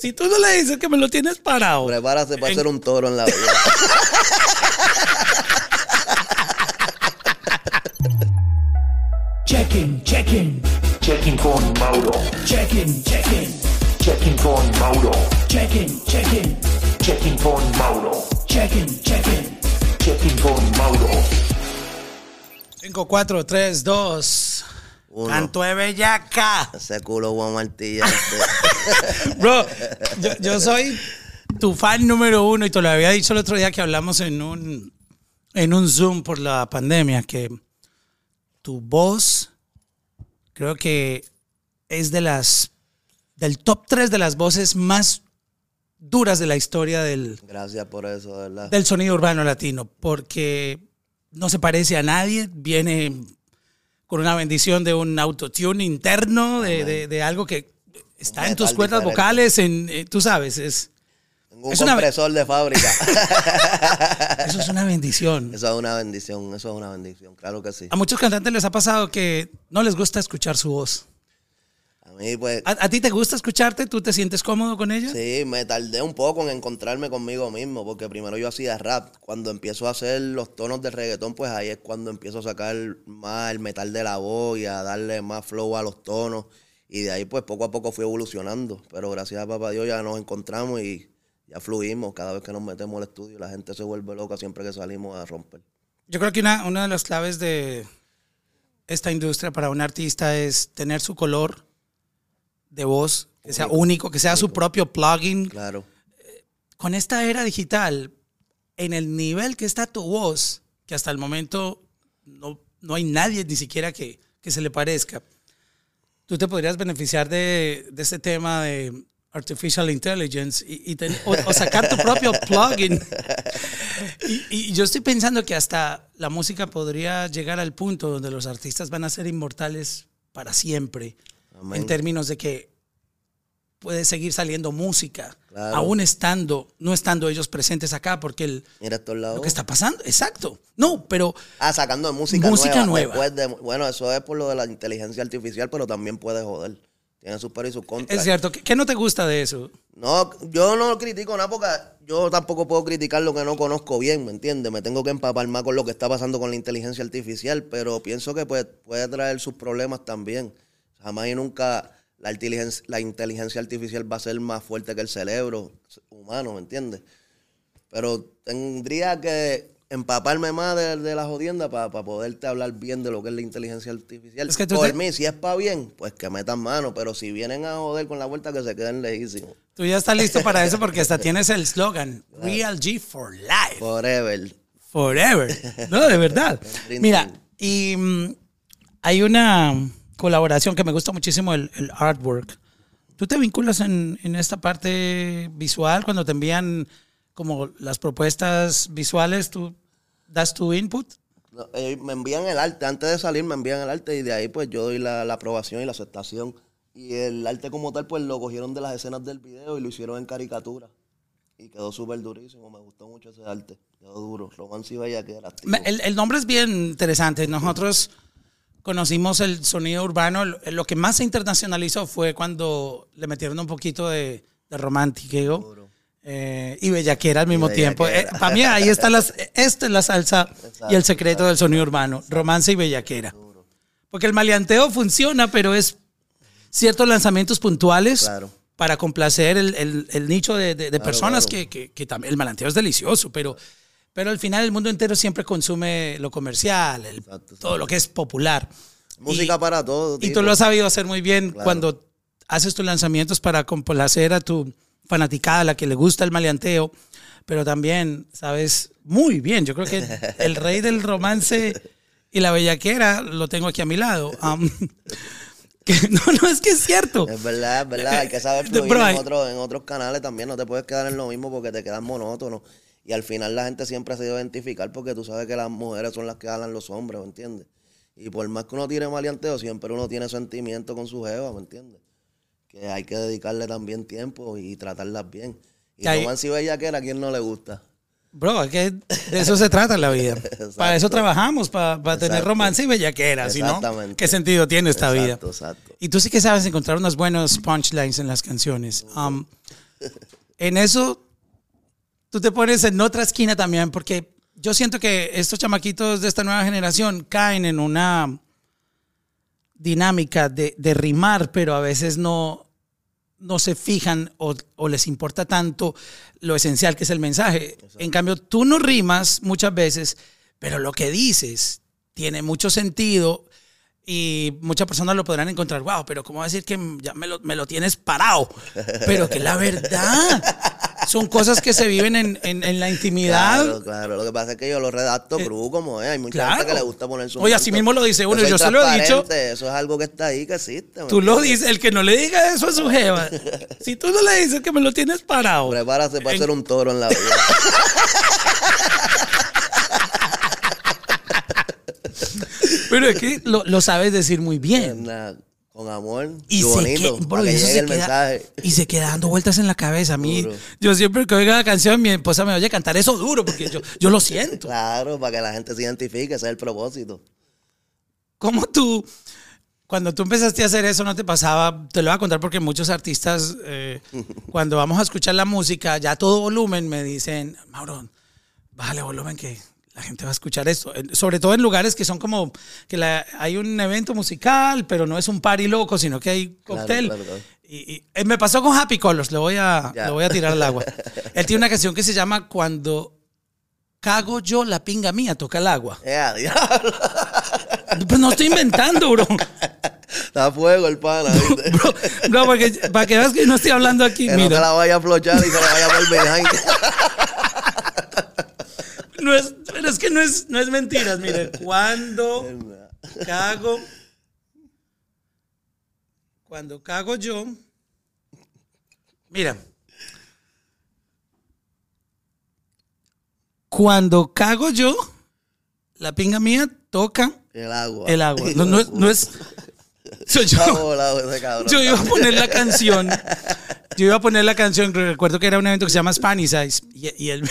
Si tú no le dices que me lo tienes parado. Prepárate para ser un toro en la vida. Checking, checking, Checking con Mauro. checking, checking, Checking con Mauro. checking, checking, Checking con Mauro. checking, checking. Checking con Mauro. 5, 4, 3, 2. Uno. Canto de bellaca. Ese culo Juan Martillante. Bro, yo, yo soy tu fan número uno y te lo había dicho el otro día que hablamos en un, en un Zoom por la pandemia, que tu voz creo que es de las del top 3 de las voces más duras de la historia del, Gracias por eso, de verdad. del sonido urbano latino, porque no se parece a nadie, viene con una bendición de un autotune interno, de, de- de algo que está Un en tus cuerdas diferente. vocales, en, eh, tú sabes, es, un es una- compresor de fábrica. eso es una bendición. eso es una bendición, eso es una bendición, claro que sí. A muchos cantantes les ha pasado que no les gusta escuchar su voz. Mí, pues, ¿A, a ti te gusta escucharte? ¿Tú te sientes cómodo con ella? sí, me tardé un poco en encontrarme conmigo mismo, porque primero yo hacía rap. Cuando empiezo a hacer los tonos de reggaetón, pues ahí es cuando empiezo a sacar más el metal de la voz y a darle más flow a los tonos. Y de ahí, pues, poco a poco fui evolucionando. Pero gracias a papá Dios ya nos encontramos y ya fluimos. Cada vez que nos metemos al estudio, la gente se vuelve loca siempre que salimos a romper. Yo creo que una, una de las claves de esta industria para un artista es tener su color de voz, que sea único, que sea su propio plugin. Claro. Con esta era digital, en el nivel que está tu voz, que hasta el momento no, no hay nadie ni siquiera que, que se le parezca, tú te podrías beneficiar de, de este tema de artificial intelligence y, y ten- o, o sacar tu propio plugin. Y, y yo estoy pensando que hasta la música podría llegar al punto donde los artistas van a ser inmortales para siempre, Amén. en términos de que puede seguir saliendo música, Claro. aún estando, no estando ellos presentes acá, porque el, Mira lo que está pasando, exacto. No, pero Ah, sacando música, Música nueva. nueva. después de- bueno, eso es por lo de la inteligencia artificial, pero también puede joder. Tiene sus pros y sus contras. es cierto. ¿Qué, qué no te gusta de eso? No, yo no critico nada porque yo tampoco puedo criticar lo que no conozco bien, ¿me entiendes? Me tengo que empapar más con lo que está pasando con la inteligencia artificial, pero pienso que pues, puede traer sus problemas también. Jamás y nunca la inteligencia, la inteligencia artificial va a ser más fuerte que el cerebro humano, ¿me entiendes? Pero tendría que empaparme más de, de la jodienda para poderte hablar bien de lo que es la inteligencia artificial. Es que tú Por te- mí, si es para bien, pues que metan mano, pero si vienen a joder con la vuelta, que se queden lejísimos. Tú ya estás listo para eso porque hasta tienes el slogan Real G for Life. Forever. Forever. No, de verdad. Mira, y mm, hay una colaboración que me gusta muchísimo, el, el artwork. ¿Tú te vinculas en, en esta parte visual cuando te envían como las propuestas visuales? ¿Tú das tu input? No, eh, me envían el arte, antes de salir me envían el arte y de ahí pues yo doy la, la aprobación y la aceptación. Y el arte como tal pues lo cogieron de las escenas del video y lo hicieron en caricatura. Y quedó súper durísimo, me gustó mucho ese arte. Quedó duro, Romance y Bella que era activo. Me- El, el nombre es bien interesante. Nosotros conocimos el sonido urbano. Lo- que más se internacionalizó fue cuando le metieron un poquito de, de romantiqueo eh, y bellaquera al mismo tiempo. bellaquera. para mí ahí está las, esta es la salsa y el secreto del sonido urbano. Romance y bellaquera. Porque el maleanteo funciona, pero es ciertos lanzamientos puntuales Claro. para complacer el, el- el nicho de, de- de personas que, que, que también el malanteo es delicioso, pero, pero al final el mundo entero siempre consume lo comercial, el- Exacto, todo lo que es popular. Música Y- para todo. Y tipo. tú lo has sabido hacer muy bien Claro. cuando haces tus lanzamientos para complacer a tu fanaticada, a la que le gusta el maleanteo, pero también sabes muy bien. Yo creo que el rey del romance y la bellaquera lo tengo aquí a mi lado. Am, que- no, no, es que es cierto. Es verdad, es verdad. Hay que saber fluir en, otros, en otros canales también. No te puedes quedar en lo mismo porque te quedas monótono. Y al final la gente siempre se debe identificar porque tú sabes que las mujeres son las que hablan los hombres, ¿me entiendes? Y por más que uno tire maleanteo, siempre uno tiene sentimiento con su jeva, ¿me entiendes? Que hay que dedicarle también tiempo y tratarlas bien. Y hay- Romance y Bellaquera, ¿a quién no le gusta? Bro, es que de eso se trata la vida. Para eso trabajamos, para, para tener romance y bellaquera, ¿sí no? Exactamente. ¿Qué sentido tiene esta vida? Exacto, exacto. Y tú sí que sabes encontrar unos buenos punchlines en las canciones. Um, en eso, tú te pones en otra esquina también, porque yo siento que estos chamaquitos de esta nueva generación caen en una dinámica de, de rimar, pero a veces no, no se fijan o, o les importa tanto lo esencial que es el mensaje. En cambio, tú no rimas muchas veces, pero lo que dices tiene mucho sentido y muchas personas lo podrán encontrar, wow, pero ¿cómo decir que ya me lo, me lo tienes parado? Pero que la verdad son cosas que se viven en, en- en la intimidad. Claro, claro. Lo que pasa es que yo lo redacto crudo como es. Hay mucha claro. gente que le gusta poner su. Oye, así mismo lo dice uno, soy yo se lo he dicho. Eso es algo que está ahí, que existe. ¿me Tú lo dices, el que no le diga eso a su jeva. Si tú no le dices que me lo tienes parado. Prepárate para En- ser un toro en la vida. Pero es que lo, lo sabes decir muy bien. Con amor. Y se, bonito. que- bro, para que eso llegue se el queda, mensaje. y se queda dando vueltas en la cabeza. A mí, Duro. yo siempre que oiga la canción, mi esposa me oye cantar eso duro, porque yo, yo lo siento. Claro, para que la gente se identifique, ese es el propósito. ¿Cómo tú, cuando tú empezaste a hacer eso, no te pasaba? Te lo voy a contar porque muchos artistas, eh, cuando vamos a escuchar la música, ya todo volumen, me dicen, Mauro, bájale volumen que la gente va a escuchar esto. Sobre todo en lugares que son como que la- hay un evento musical, pero no es un party loco, sino que hay cóctel. claro, claro. Y, y- eh, me pasó con Happy Colors, lo voy a, Ya. lo voy a tirar al agua. Él tiene una canción que se llama Cuando cago yo, la pinga mía toca el agua. A diablo. Pues no estoy inventando, bro. Está fuego el pana. ¿viste? Bro, bro, para, que, para que veas que no estoy hablando aquí. que no se Mira, la vaya a flochar y se la vaya a behind. No es, pero es que no es, no es mentiras. Mire, cuando cago, cuando cago yo, mira, cuando cago yo, la pinga mía toca El agua. el agua. No, no es, no es, yo. Iba a poner la canción. Yo iba a poner la canción. Recuerdo que era un evento que se llama Spanish Eyes. Y, y él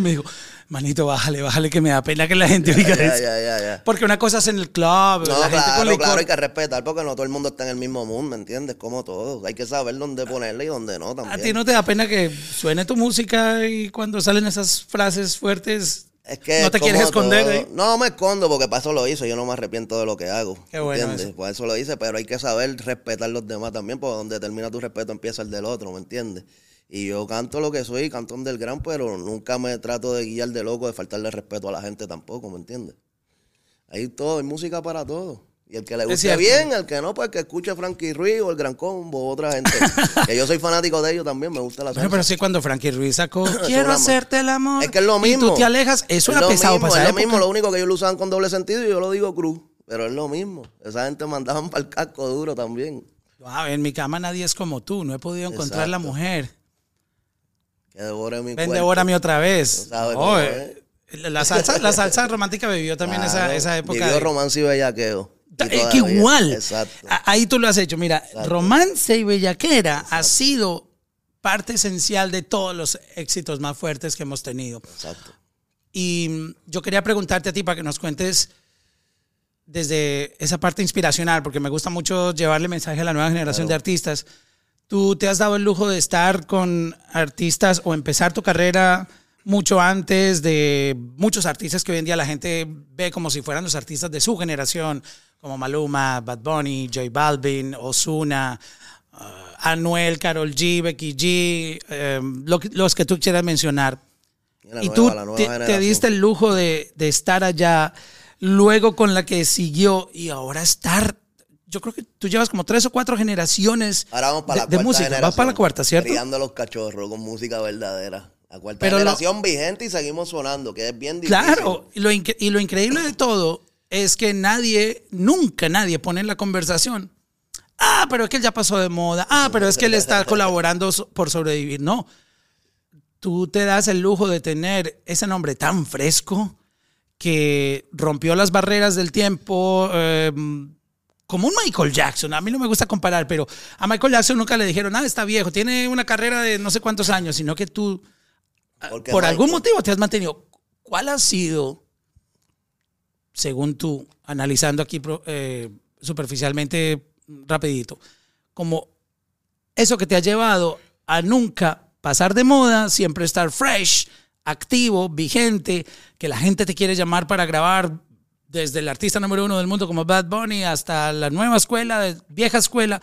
me dijo, manito, bájale, bájale, que me da pena que la gente oiga Ya, eso. Porque una cosa es en el club, No, la gente con claro, licor. claro, hay que respetar porque no todo el mundo está en el mismo mundo, ¿me entiendes? Como todos. Hay que saber dónde ponerle y dónde no ¿A también. ti no te da pena que suene tu música y cuando salen esas frases fuertes Es que no te quieres esconder? todo- eh? No me escondo porque para eso lo hice. Yo no me arrepiento de lo que hago. Qué bueno ¿Entiendes? eso. Por eso lo hice, pero hay que saber respetar los demás también, porque donde termina tu respeto empieza el del otro, ¿me entiendes? Y yo canto lo que soy, canto del gran, pero nunca me trato de guiar de loco, de faltarle respeto a la gente tampoco, ¿me entiendes? Hay todo, hay música para todo. Y el que le guste bien, el que no, pues que escuche Frankie Ruiz o el Gran Combo o otra gente. que yo soy fanático de ellos también, me gusta la Bueno, salsa. pero sí cuando Frankie Ruiz sacó Quiero hacerte el amor. Es que es lo Y mismo. tú te alejas. Eso Es era lo pesado mismo, para Es lo mismo, lo único que ellos lo usaban con doble sentido y yo lo digo cruz. Pero es lo mismo. Esa gente mandaban para el casco duro también. Wow, en mi cama nadie es como tú. No he podido encontrar la mujer. Que devore mi Ven, cuerpo. devórame otra vez. Sabes eh, la, salsa, la salsa romántica vivió también esa, Claro, esa época. Vivió de- romance y bellaqueo. Y Es que todavía. igual. Exacto. Ahí tú lo has hecho. Mira, romance y bellaquera ha sido parte esencial de todos los éxitos más fuertes que hemos tenido. Exacto. Y mm, yo quería preguntarte a ti para que nos cuentes desde esa parte inspiracional, porque me gusta mucho llevarle mensaje a la nueva generación de artistas. ¿Tú te has dado el lujo de estar con artistas o empezar tu carrera mucho antes de muchos artistas que hoy en día la gente ve como si fueran los artistas de su generación, como Maluma, Bad Bunny, J Balvin, Ozuna, uh, Anuel, Carol G, Becky G, eh, lo que- los que tú quieras mencionar. Y Y nueva, tú te, diste el lujo de, de estar allá, luego con la que siguió y ahora estar. Yo creo que tú llevas como tres o cuatro generaciones Ahora vamos para de, la de cuarta música. Vas para la cuarta, ¿cierto? Criando a los cachorros con música verdadera. La cuarta Pero lo- generación vigente y seguimos sonando, que es bien difícil. Claro, y lo, y lo increíble de todo es que nadie, nunca nadie pone en la conversación. Ah, pero es que él ya pasó de moda. Ah, pero es que él está colaborando por sobrevivir. No. Tú te das el lujo de tener ese nombre tan fresco que rompió las barreras del tiempo. eh, como un Michael Jackson. A mí no me gusta comparar, pero a Michael Jackson nunca le dijeron, ah, está viejo, tiene una carrera de no sé cuántos años, sino que tú Porque por algún motivo te has mantenido. ¿Cuál ha sido, según tú, analizando aquí eh, superficialmente, rapidito, como eso que te ha llevado a nunca pasar de moda, siempre estar fresh, activo, vigente, que la gente te quiere llamar para grabar desde el artista número uno del mundo como Bad Bunny hasta la nueva escuela, vieja escuela?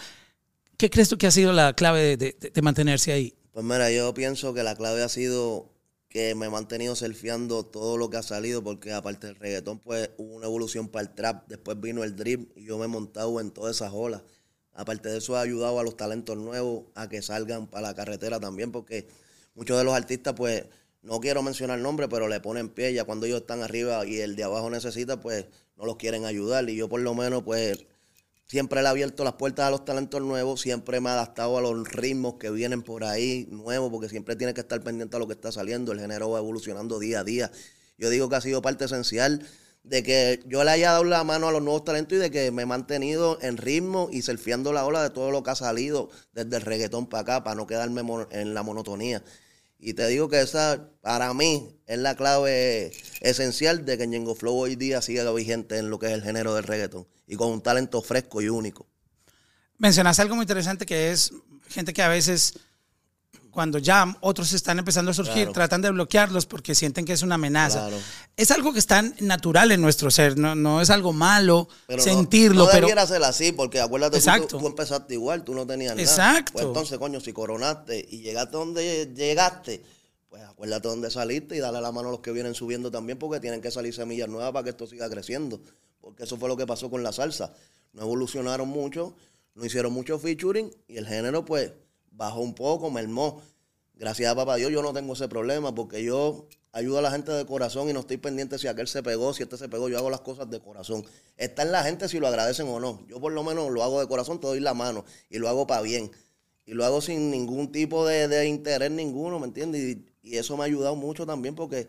¿Qué crees tú que ha sido la clave de- mantenerse ahí? Pues mira, yo pienso que la clave ha sido que me he mantenido surfeando todo lo que ha salido, porque aparte del reggaetón, pues hubo una evolución para el trap, después vino el drip y yo me he montado en todas esas olas. Aparte de eso, he ayudado a los talentos nuevos a que salgan para la carretera también, porque muchos de los artistas, pues, no quiero mencionar nombres, pero le ponen pie ya cuando ellos están arriba y el de abajo necesita, pues, no los quieren ayudar. Y yo por lo menos, pues, siempre le he abierto las puertas a los talentos nuevos, siempre me he adaptado a los ritmos que vienen por ahí nuevos, porque siempre tiene que estar pendiente a lo que está saliendo, el género va evolucionando día a día. Yo digo que ha sido parte esencial de que yo le haya dado la mano a los nuevos talentos y de que me he mantenido en ritmo y surfeando la ola de todo lo que ha salido desde el reggaetón para acá, para no quedarme en la monotonía. Y te digo que esa, para mí, es la clave esencial de que Ñengo Flow hoy día siga vigente en lo que es el género del reggaetón y con un talento fresco y único. Mencionaste algo muy interesante que es gente que a veces, cuando ya otros están empezando a surgir, Claro. tratan de bloquearlos porque sienten que es una amenaza. Claro. Es algo que está natural en nuestro ser, no, no es algo malo Pero no- sentirlo, no, pero debiera ser así, porque acuérdate, Exacto. Tú, tú empezaste igual, tú no tenías nada. Exacto. Pues entonces, coño, si coronaste y llegaste donde llegaste, pues acuérdate dónde saliste y dale la mano a los que vienen subiendo también, porque tienen que salir semillas nuevas para que esto siga creciendo. Porque eso fue lo que pasó con la salsa. No evolucionaron mucho, no hicieron mucho featuring y el género, pues, bajó un poco, mermó. Gracias papá Dios yo no tengo ese problema porque yo ayudo a la gente de corazón y no estoy pendiente si aquel se pegó, si este se pegó, yo hago las cosas de corazón. Está en la gente si lo agradecen o no. Yo por lo menos lo hago de corazón, te doy la mano y lo hago para bien. Y lo hago sin ningún tipo de, de interés ninguno, ¿me entiendes? Y, y eso me ha ayudado mucho también porque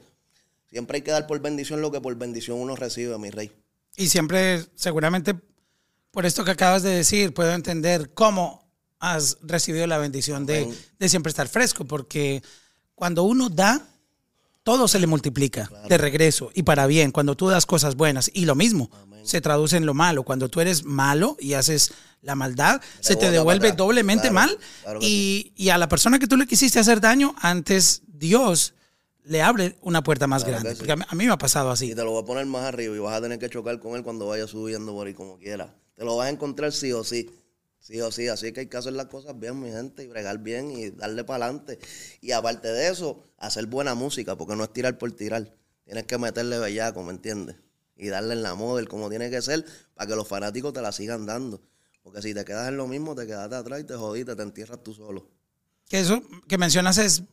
siempre hay que dar por bendición lo que por bendición uno recibe, mi rey. y siempre, seguramente, por esto que acabas de decir, puedo entender cómo has recibido la bendición de, Amén. de siempre estar fresco, porque cuando uno da, todo se le multiplica de regreso y para bien, cuando tú das cosas buenas. Y lo mismo se traduce en lo malo. Cuando tú eres malo y haces la maldad, se te devuelve doblemente Claro, mal. claro y, y a la persona que tú le quisiste hacer daño, antes Dios le abre una puerta más Claro grande. sí. Porque a mí, a mí me ha pasado así. Y te lo voy a poner más arriba y vas a tener que chocar con él cuando vaya subiendo por ahí como quiera. Te lo vas a encontrar sí o sí. Sí o sí. Así que hay que hacer las cosas bien, mi gente, y bregar bien y darle para adelante. Y aparte de eso, hacer buena música, porque no es tirar por tirar. Tienes que meterle bellaco, ¿me entiendes? Y darle en la model como tiene que ser para que los fanáticos te la sigan dando. Porque si te quedas en lo mismo, te quedaste atrás y te jodiste, te entierras tú solo. Que eso que mencionas es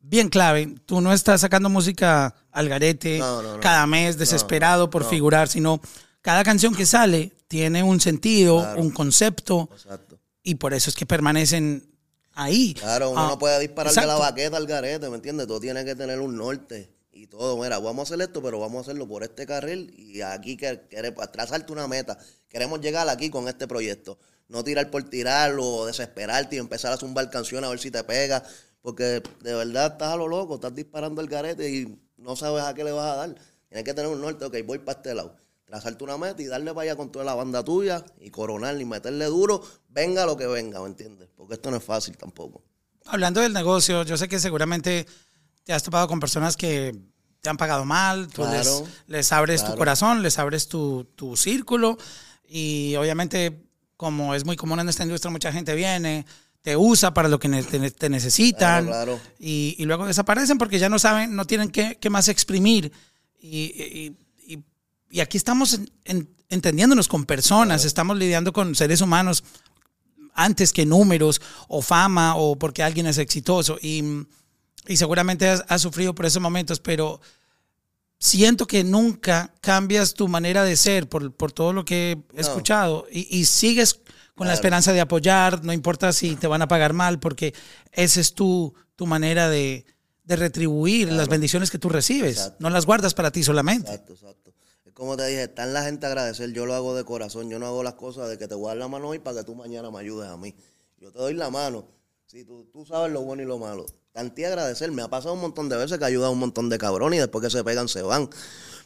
bien clave. Tú no estás sacando música al garete No, no, no. cada mes, desesperado por figurar, sino cada canción que sale tiene un sentido, Claro. un concepto, Exacto. y por eso es que permanecen ahí. Claro, uno Ah, no puede disparar de la baqueta al garete, ¿me entiendes? Todo tiene que tener un norte y todo. Mira, vamos a hacer esto, pero vamos a hacerlo por este carril y aquí que queremos trazarte una meta. Queremos llegar aquí con este proyecto. No tirar por tirarlo o desesperarte y empezar a zumbar canciones a ver si te pega. Porque de verdad estás a lo loco, estás disparando el garete y no sabes a qué le vas a dar. Tienes que tener un norte, ok, voy para este lado. Trazarte una meta y darle para allá con toda la banda tuya y coronar y meterle duro, venga lo que venga, ¿me entiendes? Porque esto no es fácil tampoco. Hablando del negocio, yo sé que seguramente te has topado con personas que te han pagado mal, tú les, Claro, les abres tu corazón, les abres tu, tu círculo y obviamente como es muy común en esta industria, mucha gente viene, te usa para lo que te, te necesitan Claro, claro. Y, y luego desaparecen porque ya no saben, no tienen qué, qué más exprimir. Y, y- y- aquí estamos en- en- entendiéndonos con personas, estamos lidiando con seres humanos antes que números o fama o porque alguien es exitoso. Y, y seguramente has, has sufrido por esos momentos, pero siento que nunca cambias tu manera de ser por, por todo lo que he No. escuchado y, y sigues con la esperanza de apoyar, no importa si te van a pagar mal, porque esa es tu, tu manera de, de retribuir las bendiciones que tú recibes. Exacto. No las guardas para ti solamente. Exacto, exacto. Como te dije, está en la gente agradecer. Yo lo hago de corazón. Yo no hago las cosas de que te voy a dar la mano hoy para que tú mañana me ayudes a mí. Yo te doy la mano. Si tú, tú sabes lo bueno y lo malo. tanti agradecer. Me ha pasado un montón de veces que ha ayudado a un montón de cabrones y después que se pegan se van.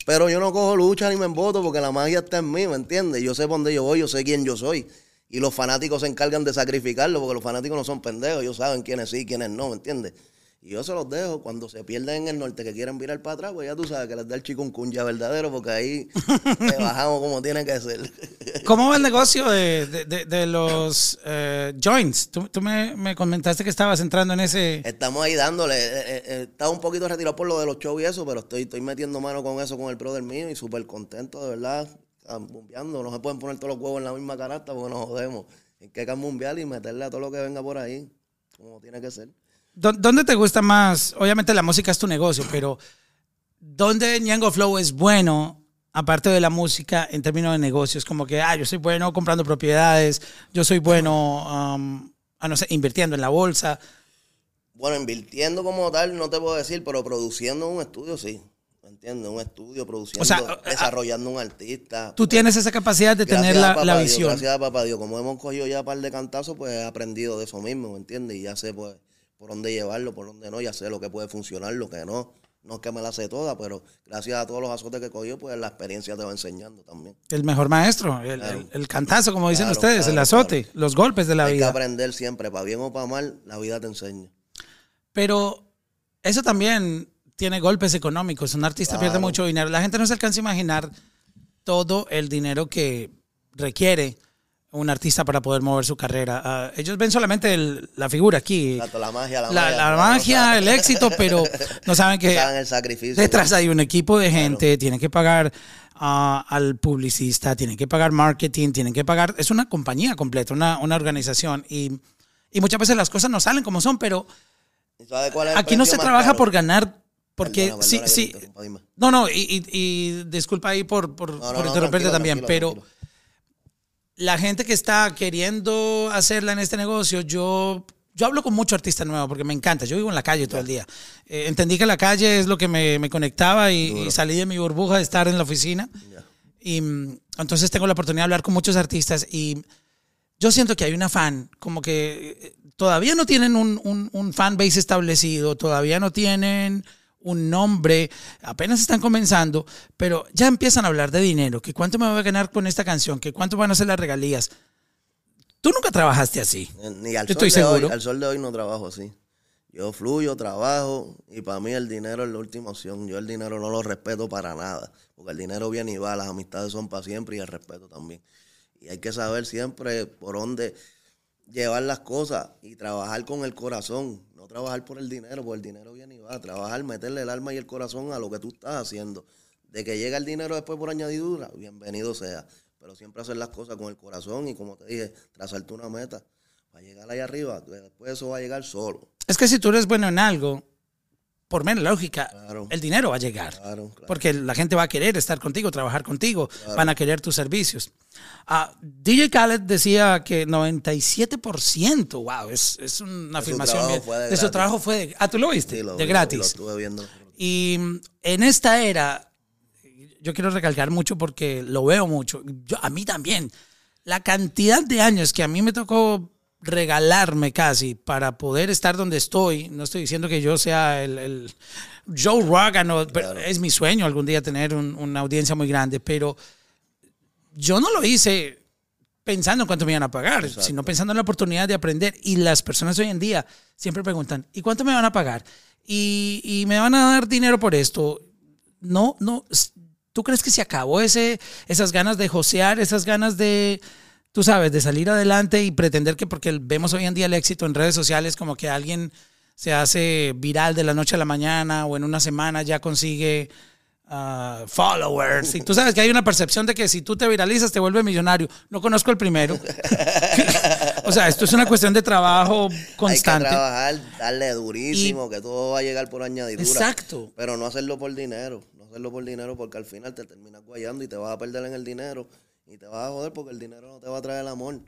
Pero yo no cojo lucha ni me emboto porque la magia está en mí, ¿me entiendes? Yo sé dónde yo voy, yo sé quién yo soy. Y los fanáticos se encargan de sacrificarlo porque los fanáticos no son pendejos, ellos saben quiénes sí quiénes no, ¿me entiendes? Y yo se los dejo. Cuando se pierden en el norte que quieren virar para atrás, pues ya tú sabes que les da el chikungunya verdadero porque ahí le bajamos como tiene que ser. ¿Cómo va el negocio de, de- de- de los eh, joints? Tú, tú me, me comentaste que estabas entrando en ese... Estamos ahí dándole. eh, eh, eh, estaba un poquito retirado por lo de los shows y eso, pero estoy, estoy metiendo mano con eso con el brother mío y súper contento, de verdad. Camumbeando. No se pueden poner todos los huevos en la misma canasta porque nos jodemos. Hay que camumbear y meterle a todo lo que venga por ahí, como tiene que ser. ¿Dó- ¿Dónde te gusta más? Obviamente la música es tu negocio, pero ¿dónde Ñengo Flow es bueno, aparte de la música, en términos de negocios? Como que, ah, yo soy bueno comprando propiedades, yo soy bueno, um, ah, no sé, invirtiendo en la bolsa. Bueno, invirtiendo como tal, no te puedo decir, pero produciendo un estudio, sí. ¿Me entiendes? Un estudio, produciendo, O sea, a- desarrollando un artista. Tú tienes esa capacidad de tener a la, la Dios, visión. gracias a papá Dios. Como hemos cogido ya un par de cantazos, pues he aprendido de eso mismo, ¿me entiendes? Y ya sé pues por dónde llevarlo, por dónde no, ya sé lo que puede funcionar, lo que no. No es que me la sé toda, pero gracias a todos los azotes que he cogido, pues la experiencia te va enseñando también. El mejor maestro, el, Claro. el- el cantazo, como dicen Claro, ustedes, el azote, los golpes de la Hay que vida. aprender siempre, para bien o para mal, la vida te enseña. Pero eso también tiene golpes económicos. Un artista pierde mucho dinero. La gente no se alcanza a imaginar todo el dinero que requiere un artista para poder mover su carrera. Ah, ellos ven solamente el- la figura aquí, la magia, la, la, magia, la magia, el éxito, pero no saben que saben el sacrificio. detrás hay un equipo de gente, tienen que pagar ah, al publicista, tienen que pagar marketing, tienen que pagar, es una compañía completa, una, una organización y, y muchas veces las cosas no salen como son, pero ¿Y sabes cuál es el aquí no se trabaja caro? por ganar, porque Perdona, sí, perdona sí, no, no, y, y- y disculpa ahí por, por, No, no, por no, interrumpirte tranquilo, también, pero tranquilo. La gente que está queriendo hacerla en este negocio, yo, yo hablo con mucho artista nuevo porque me encanta. Yo vivo en la calle todo el día. Eh, entendí que la calle es lo que me, me conectaba y, y salí de mi burbuja de estar en la oficina. Y mm, entonces tengo la oportunidad de hablar con muchos artistas y yo siento que hay un afán, como que eh, todavía no tienen un, un, un fan base establecido, todavía no tienen un nombre, apenas están comenzando, pero ya empiezan a hablar de dinero, que cuánto me voy a ganar con esta canción, que cuánto van a ser las regalías. Tú nunca trabajaste así. Ni al Yo sol estoy de seguro. Hoy, al sol de hoy no trabajo así. Yo fluyo, trabajo y para mí el dinero es la última opción. Yo el dinero no lo respeto para nada, porque el dinero viene y va, las amistades son para siempre y el respeto también. Y hay que saber siempre por dónde llevar las cosas y trabajar con el corazón, trabajar por el dinero, porque el dinero viene y va, trabajar, meterle el alma y el corazón a lo que tú estás haciendo. De que llega el dinero después por añadidura, bienvenido sea. Pero siempre hacer las cosas con el corazón y como te dije, trazarte una meta para llegar ahí arriba, después eso va a llegar solo. Es que si tú eres bueno en algo, por mera lógica, Claro. el dinero va a llegar. Claro, claro. Porque la gente va a querer estar contigo, trabajar contigo, van a querer tus servicios. Ah, DJ Khaled decía que 97%, wow, es, es una De afirmación bien- de de su trabajo fue de, ah, tú lo viste, Sí, lo de gratis. Lo estuve viendo. Y en esta era, yo quiero recalcar mucho porque lo veo mucho. Yo, a mí también. La cantidad de años que a mí me tocó regalarme casi para poder estar donde estoy. No estoy diciendo que yo sea el, el Joe Rogan, o- pero es mi sueño algún día tener un- una audiencia muy grande, pero yo no lo hice pensando en cuánto me iban a pagar, sino pensando en la oportunidad de aprender. Y las personas hoy en día siempre preguntan, ¿y cuánto me van a pagar? ¿Y, y me van a dar dinero por esto? No, no. ¿Tú crees que se acabó ese, esas ganas de josear, esas ganas de, tú sabes, de salir adelante y pretender que porque vemos hoy en día el éxito en redes sociales como que alguien se hace viral de la noche a la mañana o en una semana ya consigue ah, followers. Y tú sabes que hay una percepción de que si tú te viralizas te vuelves millonario. No conozco el primero. o sea, esto es una cuestión de trabajo constante. Hay que trabajar, darle durísimo, que todo va a llegar por añadidura. Exacto. Pero no hacerlo por dinero. No hacerlo por dinero porque al final te terminas guayando y te vas a perder en el dinero. Y te vas a joder porque el dinero no te va a traer el amor.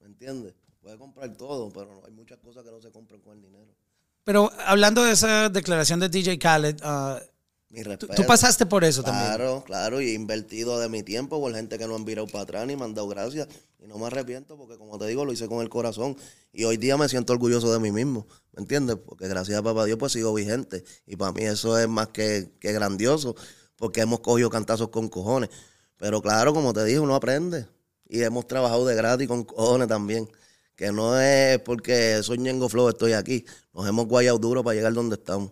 ¿Me entiendes? Puedes comprar todo, pero hay muchas cosas que no se compran con el dinero. Pero hablando de esa declaración de DJ Khaled, ah, Mi respeto. tú pasaste por eso también. Claro, claro, y he invertido de mi tiempo por gente que no han virado para atrás ni me han dado gracias. Y no me arrepiento porque, como te digo, lo hice con el corazón. Y hoy día me siento orgulloso de mí mismo, ¿me entiendes? Porque gracias a papá Dios pues sigo vigente. Y para mí eso es más que, que grandioso, porque hemos cogido cantazos con cojones. Pero claro, como te dije, uno aprende. Y hemos trabajado de gratis con cojones también. Que no es porque soy Ñengo Flow, estoy aquí. Nos hemos guayado duro para llegar donde estamos.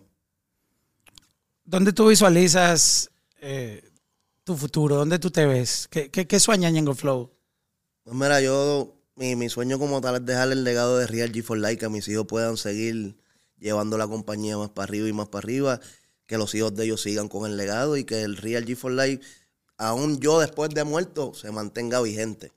¿Dónde tú visualizas eh, tu futuro? ¿Dónde tú te ves? ¿Qué, qué, qué sueña Ñengo Flow? Pues mira, yo, mi, mi sueño como tal es dejar el legado de Real G for Life, que mis hijos puedan seguir llevando la compañía más para arriba y más para arriba, que los hijos de ellos sigan con el legado y que el Real G for Life, aún yo después de muerto, se mantenga vigente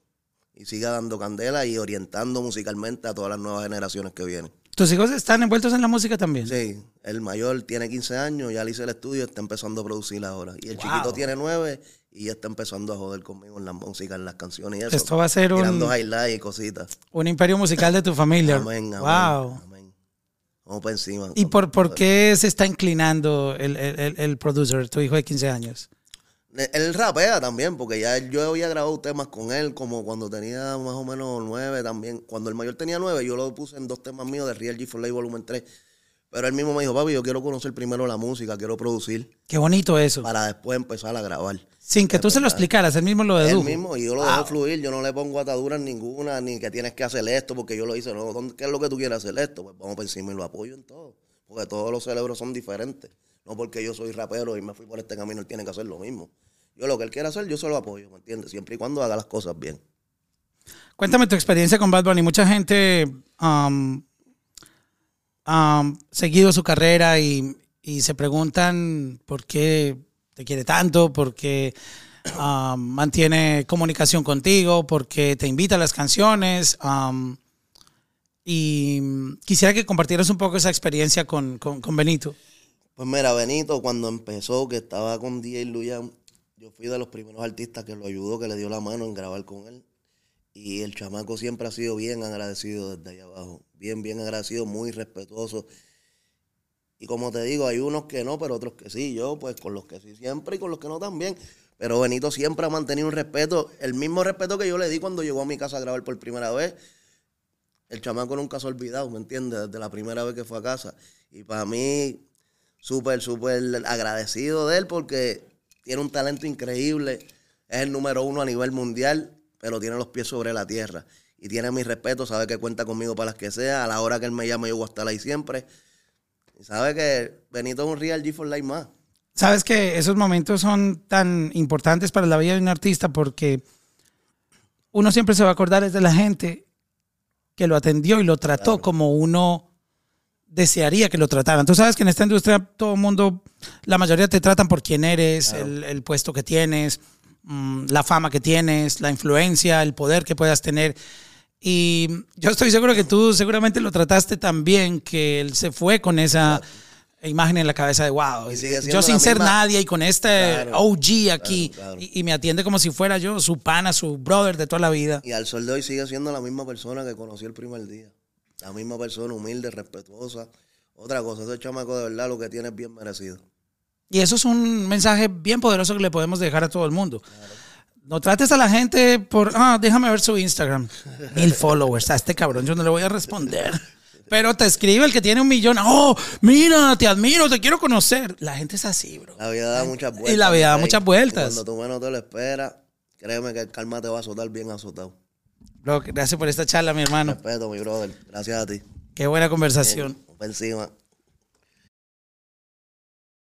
y siga dando candela y orientando musicalmente a todas las nuevas generaciones que vienen. ¿Tus hijos están envueltos en la música también? Sí, el mayor tiene 15 años, ya le hice el estudio, está empezando a producir ahora. Y el Wow. chiquito tiene 9 y ya está empezando a joder conmigo en la música, en las canciones y eso. Esto va a ser un- Tirando highlights y cositas. Un imperio musical de tu familia. Amén, amén. wow. amén. Vamos para encima. ¿Y por, por qué se está inclinando el, el, el- el producer, tu hijo de 15 años? Él rapea también, porque ya él- yo había grabado temas con él como cuando tenía más o menos nueve también. Cuando el mayor tenía nueve, yo lo puse en dos temas míos de Real G for Life Volumen 3. Pero él mismo me dijo, papi, yo quiero conocer primero la música, quiero producir, Qué bonito eso. para después empezar a grabar. Sin que tú se lo explicaras, él mismo lo dedujo. Él mismo, y yo lo dejo fluir, yo no le pongo ataduras ninguna, ni que tienes que hacer esto, porque yo lo hice, no, ¿dónde- ¿qué es lo que tú quieres hacer esto? Pues vamos por encima y lo apoyo en todo, porque todos los cerebros son diferentes. No porque yo soy rapero y me fui por este camino, él tiene que hacer lo mismo. Yo lo que él quiera hacer, yo se lo apoyo, ¿me entiendes? Siempre y cuando haga las cosas bien. Cuéntame tu experiencia con Bad Bunny. Mucha gente um, um, seguido su carrera y, y se preguntan por qué te quiere tanto, por qué um, mantiene comunicación contigo, por qué te invita a las canciones. y quisiera que compartieras un poco esa experiencia con, con- con Benito. Pues mira, Benito, cuando empezó, que estaba con DJ Luyan, yo fui de los primeros artistas que lo ayudó, que le dio la mano en grabar con él. Y el chamaco siempre ha sido bien agradecido desde ahí abajo. Bien, bien agradecido, muy respetuoso. Y como te digo, hay unos que no, pero otros que sí. Yo, pues, con los que sí siempre y con los que no también. Pero Benito siempre ha mantenido un respeto, el mismo respeto que yo le di cuando llegó a mi casa a grabar por primera vez. El chamaco nunca se ha olvidado, ¿me entiendes? Desde la primera vez que fue a casa. Y para mí, súper, súper agradecido de él porque tiene un talento increíble. Es el número uno a nivel mundial, pero tiene los pies sobre la tierra. Y tiene mi respeto, sabe que cuenta conmigo para las que sea. A la hora que él me llame, yo voy a estar ahí siempre. Y sabe que Benito es un Real G for Life más. Sabes que esos momentos son tan importantes para la vida de un artista porque uno siempre se va a acordar es de la gente que lo atendió y lo trató como uno desearía que lo trataran. Tú sabes que en esta industria todo el mundo, la mayoría te tratan por quién eres, el, el puesto que tienes, mm, la fama que tienes, la influencia, el poder que puedas tener. Y yo estoy seguro que tú seguramente lo trataste tan bien que él se fue con esa imagen en la cabeza de wow. Yo sin ser misma- nadie y con este Claro, OG aquí claro, claro. Y, y me atiende como si fuera yo su pana, su brother de toda la vida. Y al sol de hoy sigue siendo la misma persona que conocí el primer día. La misma persona, humilde, respetuosa. Otra cosa, ese chamaco de verdad lo que tiene es bien merecido. Y eso es un mensaje bien poderoso que le podemos dejar a todo el mundo. No trates a la gente por, ah, déjame ver su Instagram. Mil followers. A este cabrón yo no le voy a responder. Pero te escribe el que tiene un millón. Oh, mira, te admiro, te quiero conocer. La gente es así, bro. La vida da muchas vueltas. Y la vida da muchas vueltas. Y cuando tú menos te lo esperas, créeme que el karma te va a azotar bien azotado. Bro, gracias por esta charla, mi hermano. Respeto, mi brother. Gracias a ti. Qué buena conversación. Por encima.